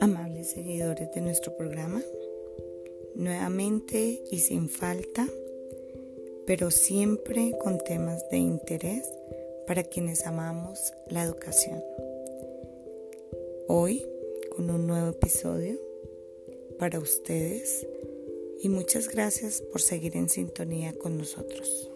Amables seguidores de nuestro programa. Nuevamente y sin falta, pero siempre con temas de interés para quienes amamos la educación. Hoy con un nuevo episodio para ustedes y muchas gracias por seguir en sintonía con nosotros.